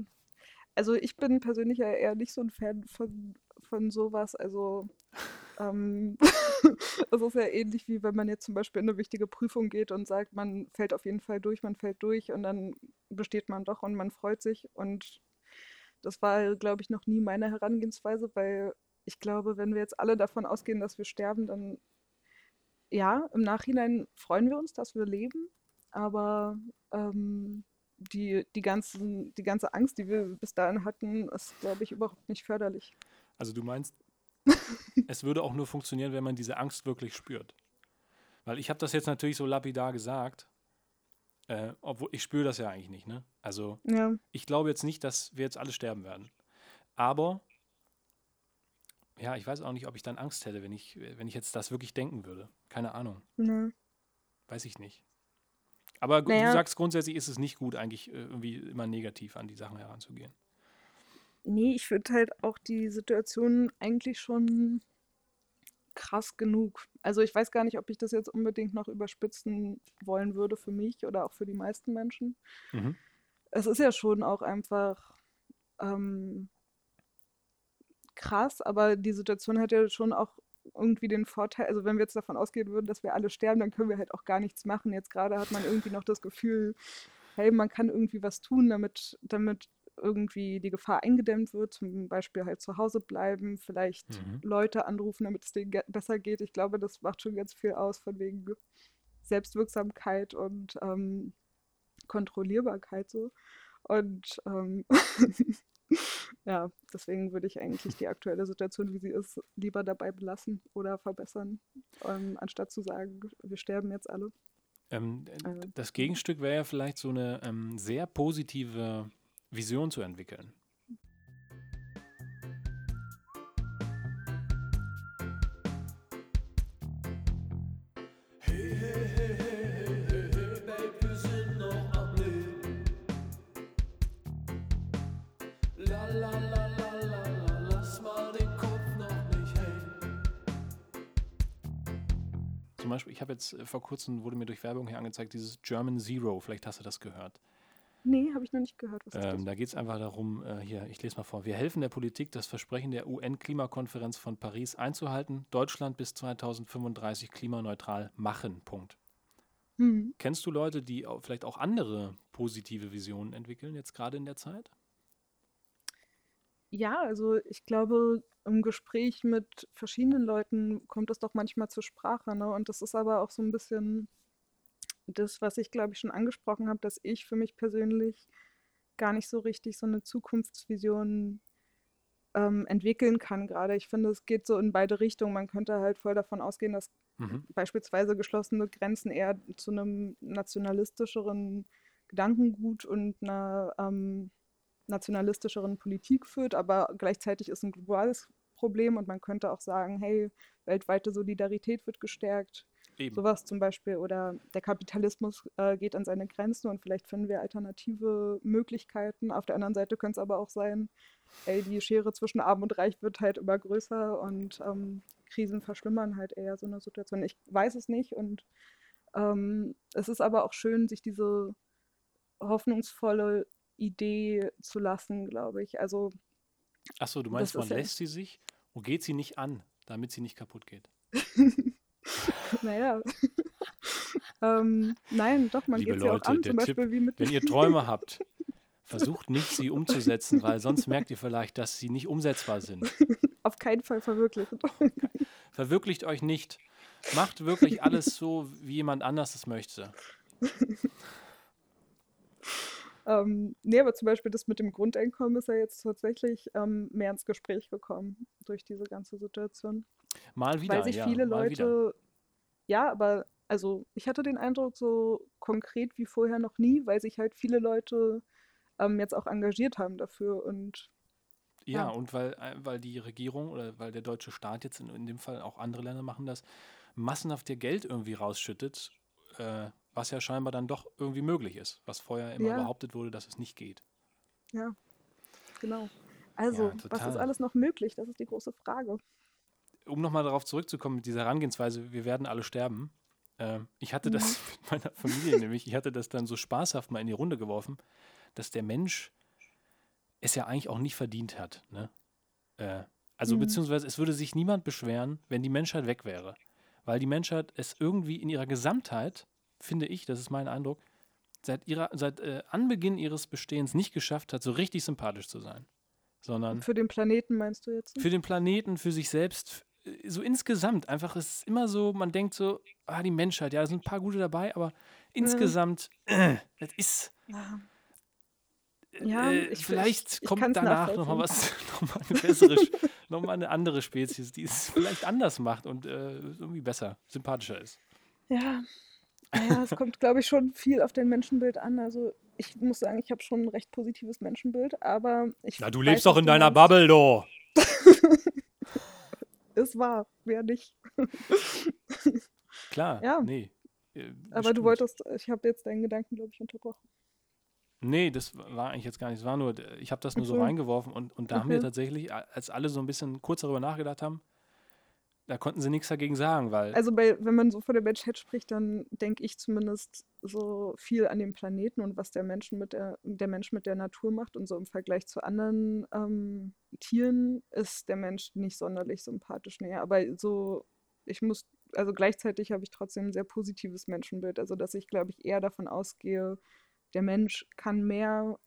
also ich bin persönlich ja eher nicht so ein Fan von, von sowas. Also ähm, es ist ja ähnlich wie wenn man jetzt zum Beispiel in eine wichtige Prüfung geht und sagt, man fällt auf jeden Fall durch, man fällt durch und dann besteht man doch und man freut sich. Und das war, glaube ich, noch nie meine Herangehensweise, weil ich glaube, wenn wir jetzt alle davon ausgehen, dass wir sterben, dann ja, im Nachhinein freuen wir uns, dass wir leben, aber ähm, die, die, ganzen, die ganze Angst, die wir bis dahin hatten, ist, glaube ich, überhaupt nicht förderlich. Also du meinst, es würde auch nur funktionieren, wenn man diese Angst wirklich spürt. Weil ich habe das jetzt natürlich so lapidar gesagt, äh, obwohl ich spüre das ja eigentlich nicht. Ne? Also Ja, ich glaube jetzt nicht, dass wir jetzt alle sterben werden. Aber ja, ich weiß auch nicht, ob ich dann Angst hätte, wenn ich, wenn ich jetzt das wirklich denken würde. Keine Ahnung. ne. Weiß ich nicht. Aber Naja. du sagst, grundsätzlich ist es nicht gut, eigentlich äh, irgendwie immer negativ an die Sachen heranzugehen. Nee, ich finde halt auch die Situation eigentlich schon krass genug. Also ich weiß gar nicht, ob ich das jetzt unbedingt noch überspitzen wollen würde für mich oder auch für die meisten Menschen. Mhm. es ist ja schon auch einfach ähm, krass, aber die Situation hat ja schon auch irgendwie den Vorteil, also wenn wir jetzt davon ausgehen würden, dass wir alle sterben, dann können wir halt auch gar nichts machen. Jetzt gerade hat man irgendwie noch das Gefühl, hey, man kann irgendwie was tun, damit, damit irgendwie die Gefahr eingedämmt wird, zum Beispiel halt zu Hause bleiben, vielleicht Mhm. Leute anrufen, damit es denen besser geht. Ich glaube, das macht schon ganz viel aus von wegen Selbstwirksamkeit und ähm, Kontrollierbarkeit so. Und ähm, ja, deswegen würde ich eigentlich die aktuelle Situation, wie sie ist, lieber dabei belassen oder verbessern, ähm, anstatt zu sagen, wir sterben jetzt alle. Ähm, Also, das Gegenstück wäre ja vielleicht so eine ähm, sehr positive Vision zu entwickeln. Hey, hey, wir sind noch am Leben. La, lass mal den Kopf noch nicht hängen. Zum Beispiel, ich habe jetzt äh, vor kurzem, wurde mir durch Werbung hier angezeigt, dieses German Zero, vielleicht hast du das gehört. Nee, habe ich noch nicht gehört. Was Ähm, da geht es einfach darum, äh, hier, ich lese mal vor. Wir helfen der Politik, das Versprechen der UN-Klimakonferenz von Paris einzuhalten. Deutschland bis 2035 klimaneutral machen. Punkt. Hm. Kennst du Leute, die vielleicht auch andere positive Visionen entwickeln, jetzt gerade in der Zeit? Ja, also ich glaube, im Gespräch mit verschiedenen Leuten kommt das doch manchmal zur Sprache, ne? Und das ist aber auch so ein bisschen das, was ich, glaube ich, schon angesprochen habe, dass ich für mich persönlich gar nicht so richtig so eine Zukunftsvision ähm, entwickeln kann gerade. Ich finde, es geht so in beide Richtungen. Man könnte halt voll davon ausgehen, dass Mhm. beispielsweise geschlossene Grenzen eher zu einem nationalistischeren Gedankengut und einer ähm, nationalistischeren Politik führt, aber gleichzeitig ist ein globales Problem und man könnte auch sagen, hey, weltweite Solidarität wird gestärkt, Eben. sowas zum Beispiel, oder der Kapitalismus äh, geht an seine Grenzen und vielleicht finden wir alternative Möglichkeiten. Auf der anderen Seite könnte es aber auch sein, ey, die Schere zwischen Arm und Reich wird halt immer größer und ähm, Krisen verschlimmern halt eher so eine Situation. Ich weiß es nicht und ähm, es ist aber auch schön, sich diese hoffnungsvolle Idee zu lassen, glaube ich. Also Achso, du meinst, man ist ja- lässt sie sich und geht sie nicht an, damit sie nicht kaputt geht. naja. ähm, nein, doch, man Liebe geht sie auch Leute, an, zum Tipp, Beispiel wie mit Wenn ihr Träume habt, versucht nicht, sie umzusetzen, weil sonst merkt ihr vielleicht, dass sie nicht umsetzbar sind. auf keinen Fall verwirklichen. Verwirklicht euch nicht. Macht wirklich alles so, wie jemand anders es möchte. ähm, nee, aber zum Beispiel das mit dem Grundeinkommen ist ja jetzt tatsächlich ähm, mehr ins Gespräch gekommen durch diese ganze Situation. Mal wieder, weil sich ja, viele. Leute, ja, aber also ich hatte den Eindruck, so konkret wie vorher noch nie, weil sich halt viele Leute ähm, jetzt auch engagiert haben dafür und Ja, Ja. und weil, äh, weil die Regierung oder weil der deutsche Staat jetzt in, in dem Fall auch andere Länder machen das, massenhaft ihr Geld irgendwie rausschüttet, äh, was ja scheinbar dann doch irgendwie möglich ist, was vorher immer Ja. behauptet wurde, dass es nicht geht. ja, genau. Also, was ist alles noch möglich? Das ist die große Frage. Um nochmal darauf zurückzukommen mit dieser Herangehensweise, wir werden alle sterben. ähm, ich hatte das Mhm. mit meiner Familie nämlich, ich hatte das dann so spaßhaft mal in die Runde geworfen, dass der Mensch es ja eigentlich auch nicht verdient hat. Ne? Äh, also Mhm. beziehungsweise es würde sich niemand beschweren, wenn die Menschheit weg wäre. Weil die Menschheit es irgendwie in ihrer Gesamtheit, finde ich, das ist mein Eindruck, seit, ihrer, seit äh, Anbeginn ihres Bestehens nicht geschafft hat, so richtig sympathisch zu sein. Sondern Für den Planeten meinst du jetzt? für den Planeten, für sich selbst, so insgesamt. Einfach, es ist immer so, man denkt so, ah, die Menschheit, ja, da sind ein paar gute dabei, aber insgesamt, äh, das ist, Ja. Ja, äh, ich- vielleicht ich- ich kommt kann's danach nochmal was, nochmal eine bessere, nochmal eine andere Spezies, die es vielleicht anders macht und äh, irgendwie besser, sympathischer ist. Ja, naja, es kommt, glaube ich, schon viel auf dein Menschenbild an. Also ich muss sagen, ich habe schon ein recht positives Menschenbild, aber ich Na, du lebst doch in deiner. Bubble, do. Ist wahr, wer nicht. Klar, Ja. nee. äh, Aber bestimmt. du wolltest, ich habe jetzt deinen Gedanken, glaube ich, unterbrochen. Nee, das war eigentlich jetzt gar nicht. Es war nur, ich habe das nur so Okay. reingeworfen und, und da haben wir Okay. tatsächlich, als alle so ein bisschen kurz darüber nachgedacht haben, da konnten sie nichts dagegen sagen, weil Also bei, wenn man so von der Menschheit spricht, dann denke ich zumindest so viel an den Planeten und was der Menschen mit der, der Mensch mit der Natur macht. Und so im Vergleich zu anderen ähm, Tieren ist der Mensch nicht sonderlich sympathisch. Nee, aber so, ich muss, also gleichzeitig habe ich trotzdem ein sehr positives Menschenbild. Also dass ich, glaube ich, eher davon ausgehe, der Mensch kann mehr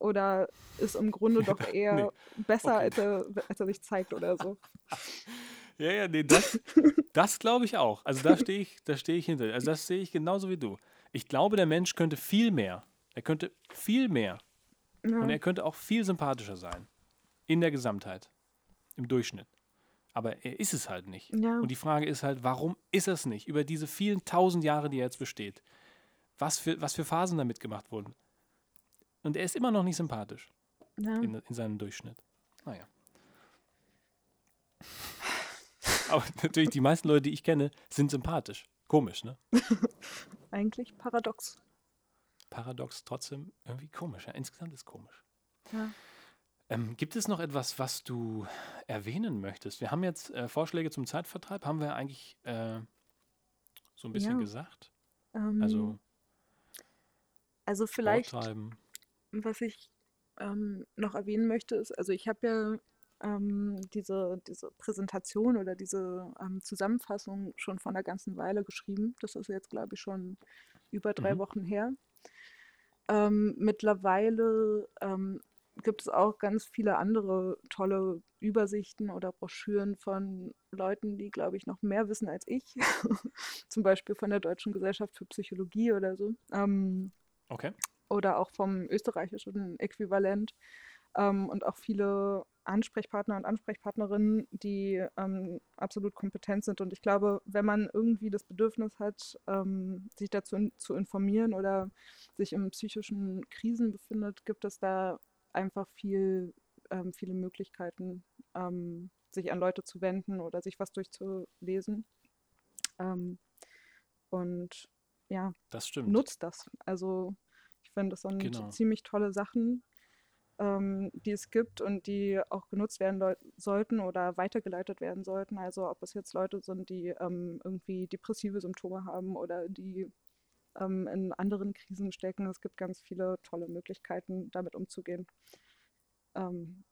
oder ist im Grunde doch eher Nee, besser, okay. als, er, als er sich zeigt oder so. Ja, ja, nee, das, das glaube ich auch. Also da stehe ich, da stehe ich hinter. Also das sehe ich genauso wie du. Ich glaube, der Mensch könnte viel mehr. Er könnte viel mehr. Und Ja, er könnte auch viel sympathischer sein. In der Gesamtheit. Im Durchschnitt. Aber er ist es halt nicht. Ja. Und die Frage ist halt, warum ist er es nicht? Über diese vielen tausend Jahre, die er jetzt besteht. Was für, was für Phasen damit gemacht wurden. Und er ist immer noch nicht sympathisch ja. in, in seinem Durchschnitt. Naja. Aber natürlich, die meisten Leute, die ich kenne, sind sympathisch. Komisch, ne? eigentlich paradox. Paradox, trotzdem irgendwie komisch. Ja, insgesamt ist komisch. Ja. Ähm, gibt es noch etwas, was du erwähnen möchtest? Wir haben jetzt äh, Vorschläge zum Zeitvertreib, haben wir eigentlich äh, so ein bisschen Ja. gesagt. Ähm, Also also vielleicht was ich ähm, noch erwähnen möchte, ist, also ich habe ja ähm, diese, diese Präsentation oder diese ähm, Zusammenfassung schon vor einer ganzen Weile geschrieben. Das ist jetzt, glaube ich, schon über drei Mhm. Wochen her. Ähm, mittlerweile ähm, gibt es auch ganz viele andere tolle Übersichten oder Broschüren von Leuten, die, glaube ich, noch mehr wissen als ich. Zum Beispiel von der Deutschen Gesellschaft für Psychologie oder so. Ähm, Okay. oder auch vom österreichischen Äquivalent ähm, und auch viele Ansprechpartner und Ansprechpartnerinnen, die ähm, absolut kompetent sind. Und ich glaube, wenn man irgendwie das Bedürfnis hat, ähm, sich dazu in, zu informieren oder sich in psychischen Krisen befindet, gibt es da einfach viel, ähm, viele Möglichkeiten, ähm, sich an Leute zu wenden oder sich was durchzulesen. Ähm, und ja, Das stimmt. nutzt das. Also ich finde, das sind Genau. ziemlich tolle Sachen, ähm, die es gibt und die auch genutzt werden sollten oder weitergeleitet werden sollten. Also ob es jetzt Leute sind, die ähm, irgendwie depressive Symptome haben oder die ähm, in anderen Krisen stecken. Es gibt ganz viele tolle Möglichkeiten, damit umzugehen. Ähm,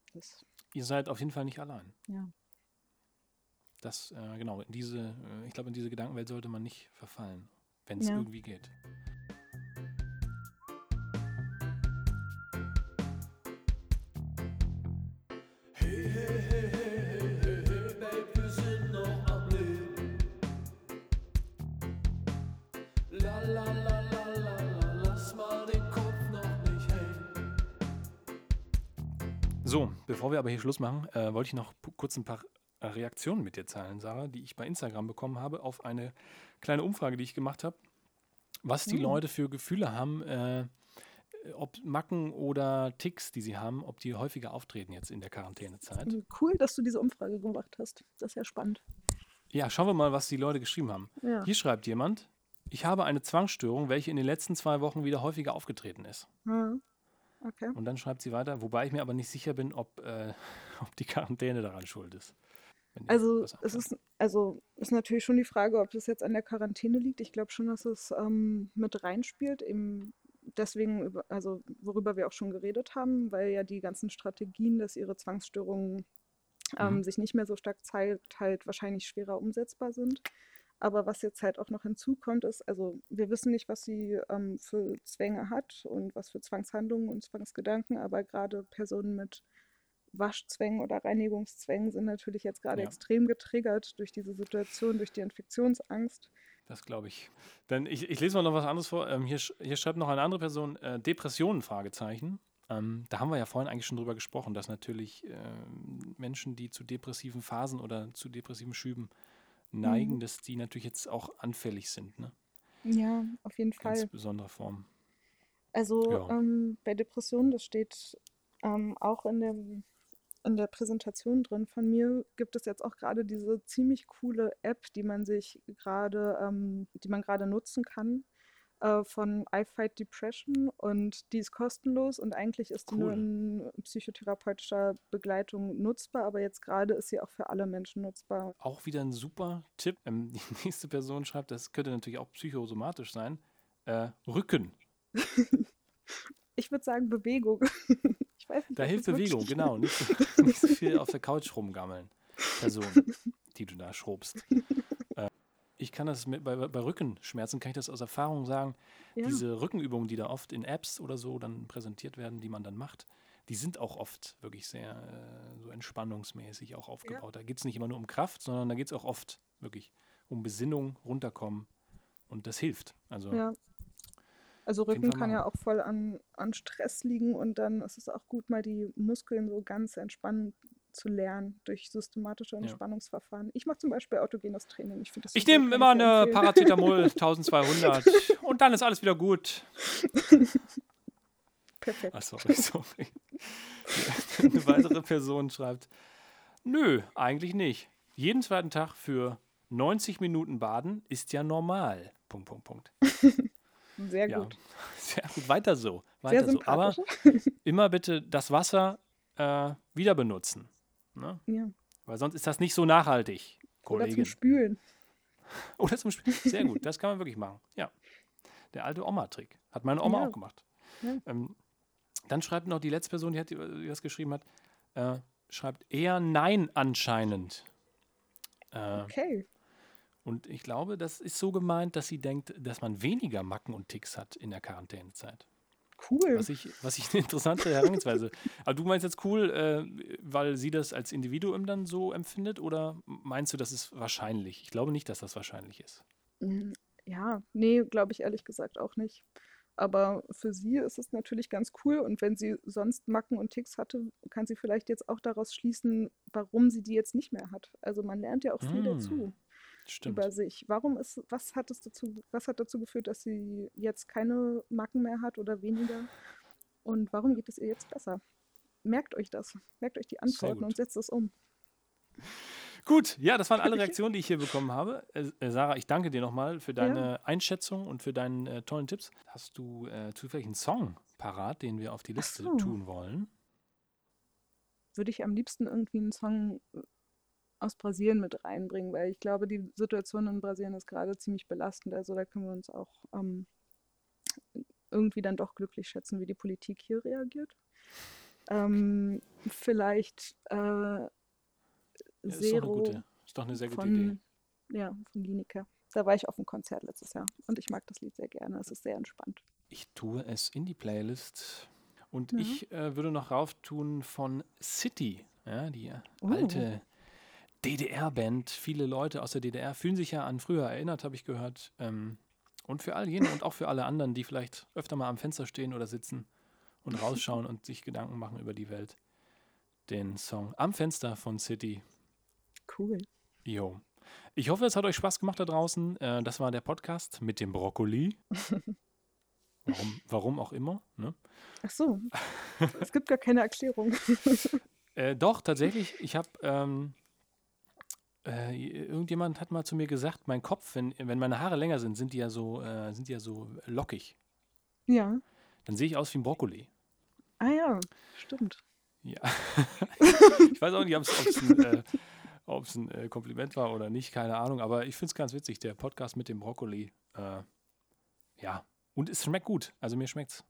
Ihr seid auf jeden Fall nicht allein. ja. Das, äh, genau, in diese, äh, ich glaube, in diese Gedankenwelt sollte man nicht verfallen, wenn es Ja. irgendwie geht. Bevor wir aber hier Schluss machen, äh, wollte ich noch kurz ein paar äh, Reaktionen mit dir teilen, Sarah, die ich bei Instagram bekommen habe auf eine kleine Umfrage, die ich gemacht habe, was die Mhm. Leute für Gefühle haben, äh, ob Macken oder Ticks, die sie haben, ob die häufiger auftreten jetzt in der Quarantänezeit. Cool, dass du diese Umfrage gemacht hast. Das ist ja spannend. Ja, schauen wir mal, was die Leute geschrieben haben. Ja. Hier schreibt jemand, ich habe eine Zwangsstörung, welche in den letzten zwei Wochen wieder häufiger aufgetreten ist. Ja. Okay. Und dann schreibt sie weiter, wobei ich mir aber nicht sicher bin, ob, äh, ob die Quarantäne daran schuld ist. Also es ist, also ist natürlich schon die Frage, ob das jetzt an der Quarantäne liegt. Ich glaube schon, dass es ähm, mit reinspielt, eben deswegen, über, also worüber wir auch schon geredet haben, weil ja die ganzen Strategien, dass ihre Zwangsstörungen ähm, Mhm. sich nicht mehr so stark zeigt, halt wahrscheinlich schwerer umsetzbar sind. Aber was jetzt halt auch noch hinzukommt, ist, also wir wissen nicht, was sie ähm, für Zwänge hat und was für Zwangshandlungen und Zwangsgedanken, aber gerade Personen mit Waschzwängen oder Reinigungszwängen sind natürlich jetzt gerade Ja. extrem getriggert durch diese Situation, durch die Infektionsangst. Das glaube ich. Dann ich, ich lese mal noch was anderes vor. Ähm, hier, hier schreibt noch eine andere Person, äh, Depressionen, Fragezeichen. Ähm, da haben wir ja vorhin eigentlich schon drüber gesprochen, dass natürlich ähm, Menschen, die zu depressiven Phasen oder zu depressiven Schüben neigen, Mhm. dass die natürlich jetzt auch anfällig sind, ne? Ja, auf jeden Ganz Fall. besonderer Form. Also Ja. ähm, bei Depressionen, das steht ähm, auch in dem, in der Präsentation drin von mir, gibt es jetzt auch gerade diese ziemlich coole App, die man sich gerade, ähm, die man gerade nutzen kann, äh, von I Fight Depression und die ist kostenlos und eigentlich ist die nur Cool. in psychotherapeutischer Begleitung nutzbar, aber jetzt gerade ist sie auch für alle Menschen nutzbar. Auch wieder ein super Tipp. Ähm, die nächste Person schreibt, das könnte natürlich auch psychosomatisch sein. Äh, Rücken. Ich würde sagen Bewegung. Nicht, Da hilft Bewegung, genau. Nicht so, nicht so viel auf der Couch rumgammeln. Person, die du da schrobst. Ich kann das mit, bei, bei Rückenschmerzen, kann ich das aus Erfahrung sagen, Ja. diese Rückenübungen, die da oft in Apps oder so dann präsentiert werden, die man dann macht, die sind auch oft wirklich sehr äh, so entspannungsmäßig auch aufgebaut. Da geht es nicht immer nur um Kraft, sondern da geht es auch oft wirklich um Besinnung, runterkommen und das hilft. Also Ja. Also Rücken kann ja auch voll an, an Stress liegen und dann ist es auch gut, mal die Muskeln so ganz entspannen zu lernen durch systematische Entspannungsverfahren. Ich mache zum Beispiel autogenes Training. Ich, ich nehme immer sehr eine empfehlen. Paracetamol 1200 und dann ist alles wieder gut. Perfekt. Ach, sorry, sorry. Eine weitere Person schreibt, nö, eigentlich nicht. Jeden zweiten Tag für 90 Minuten baden ist ja normal. Punkt, Punkt, Punkt. Sehr Ja, gut. sehr gut. Weiter so. Sehr Weiter so. Aber immer bitte das Wasser äh, wieder benutzen. Ne? ja. Weil sonst ist das nicht so nachhaltig, Oder Kollegin. zum Spülen. Oder zum Spiel. Sehr gut, das kann man wirklich machen. Ja. Der alte Oma-Trick. Hat meine Oma Ja. auch gemacht. Ja. Ähm, dann schreibt noch die letzte Person, die, hat, die das geschrieben hat, äh, schreibt eher Nein anscheinend. Äh, Okay. Und ich glaube, das ist so gemeint, dass sie denkt, dass man weniger Macken und Ticks hat in der Quarantänezeit. Cool. Was ich, was ich eine interessante Herangehensweise. Aber du meinst jetzt cool, äh, weil sie das als Individuum dann so empfindet oder meinst du, das ist wahrscheinlich? Ich glaube nicht, dass das wahrscheinlich ist. Mm, Ja, nee, glaube ich ehrlich gesagt auch nicht. Aber für sie ist es natürlich ganz cool und wenn sie sonst Macken und Ticks hatte, kann sie vielleicht jetzt auch daraus schließen, warum sie die jetzt nicht mehr hat. Also man lernt ja auch viel Mm, dazu Stimmt. über sich. Warum ist, was hat es dazu, was hat dazu geführt, dass sie jetzt keine Macken mehr hat oder weniger? Und warum geht es ihr jetzt besser? Merkt euch das. Merkt euch die Antworten und setzt es um. Gut, ja, das waren alle Reaktionen, die ich hier bekommen habe. Äh, äh, Sarah, ich danke dir nochmal für deine Einschätzung und für deinen äh, tollen Tipps. Hast du äh, zufällig einen Song parat, den wir auf die Liste so. tun wollen? würde ich am liebsten irgendwie einen Song äh, aus Brasilien mit reinbringen, weil ich glaube, die Situation in Brasilien ist gerade ziemlich belastend. Also da können wir uns auch ähm, irgendwie dann doch glücklich schätzen, wie die Politik hier reagiert. Ähm, vielleicht äh, Ja, ist, doch eine Zero gute, ist doch eine sehr gute Idee. von, ja, von Lineker. Da war ich auf dem Konzert letztes Jahr und ich mag das Lied sehr gerne. Es ist sehr entspannt. Ich tue es in die Playlist. Und Ja. ich äh, würde noch rauf tun von City, ja, die Oh. alte DDR-Band. Viele Leute aus der DDR fühlen sich ja an früher erinnert, habe ich gehört. Ähm, und für all jene und auch für alle anderen, die vielleicht öfter mal am Fenster stehen oder sitzen und rausschauen und sich Gedanken machen über die Welt, den Song Am Fenster von City. Cool. Jo. Ich hoffe, es hat euch Spaß gemacht da draußen. Äh, das war der Podcast mit dem Brokkoli. Warum, warum auch immer. Ne? Ach so. es gibt gar keine Erklärung. Äh, doch, tatsächlich. Ich habe, ähm, äh, irgendjemand hat mal zu mir gesagt, mein Kopf, wenn, wenn meine Haare länger sind, sind die ja so, äh, sind die ja so lockig. ja. Dann sehe ich aus wie ein Brokkoli. Ah ja, stimmt. Ja. ich weiß auch nicht, ob es ein, äh, ein äh, Kompliment war oder nicht, keine Ahnung. Aber ich finde es ganz witzig, der Podcast mit dem Brokkoli. Äh, ja. Und es schmeckt gut. Also mir schmeckt's.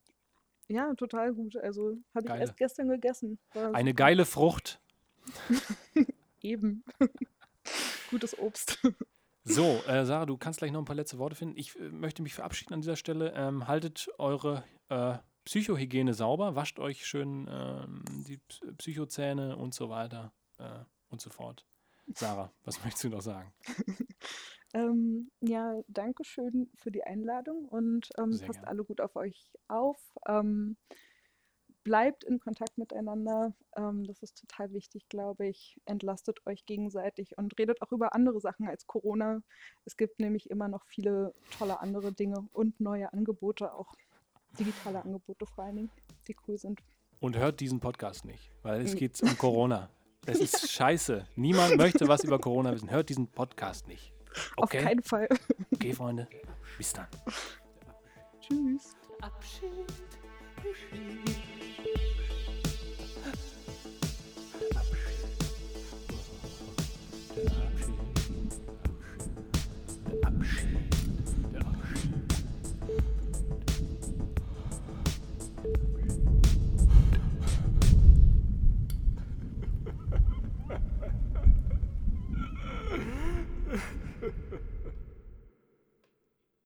Ja, total gut. Also habe ich erst gestern gegessen. War Eine geile Frucht. Eben. Gutes Obst. So, äh, Sarah, du kannst gleich noch ein paar letzte Worte finden. Ich äh, möchte mich verabschieden an dieser Stelle. Ähm, haltet eure äh, Psychohygiene sauber, wascht euch schön ähm, die P- Psychozähne und so weiter äh, und so fort. Sarah, was möchtest du noch sagen? Ähm, ja, danke schön für die Einladung und ähm, passt gern. alle gut auf euch auf. Bleibt in Kontakt miteinander. Ähm, das ist total wichtig, glaube ich. Entlastet euch gegenseitig und redet auch über andere Sachen als Corona. Es gibt nämlich immer noch viele tolle andere Dinge und neue Angebote, auch digitale Angebote vor allen Dingen, die cool sind. Und hört diesen Podcast nicht, weil es geht um Corona. Das ist scheiße. Niemand möchte was über Corona wissen. Hört diesen Podcast nicht. Auf Okay, keinen Fall. okay, Freunde. Bis dann. Tschüss. Abschied, Abschied.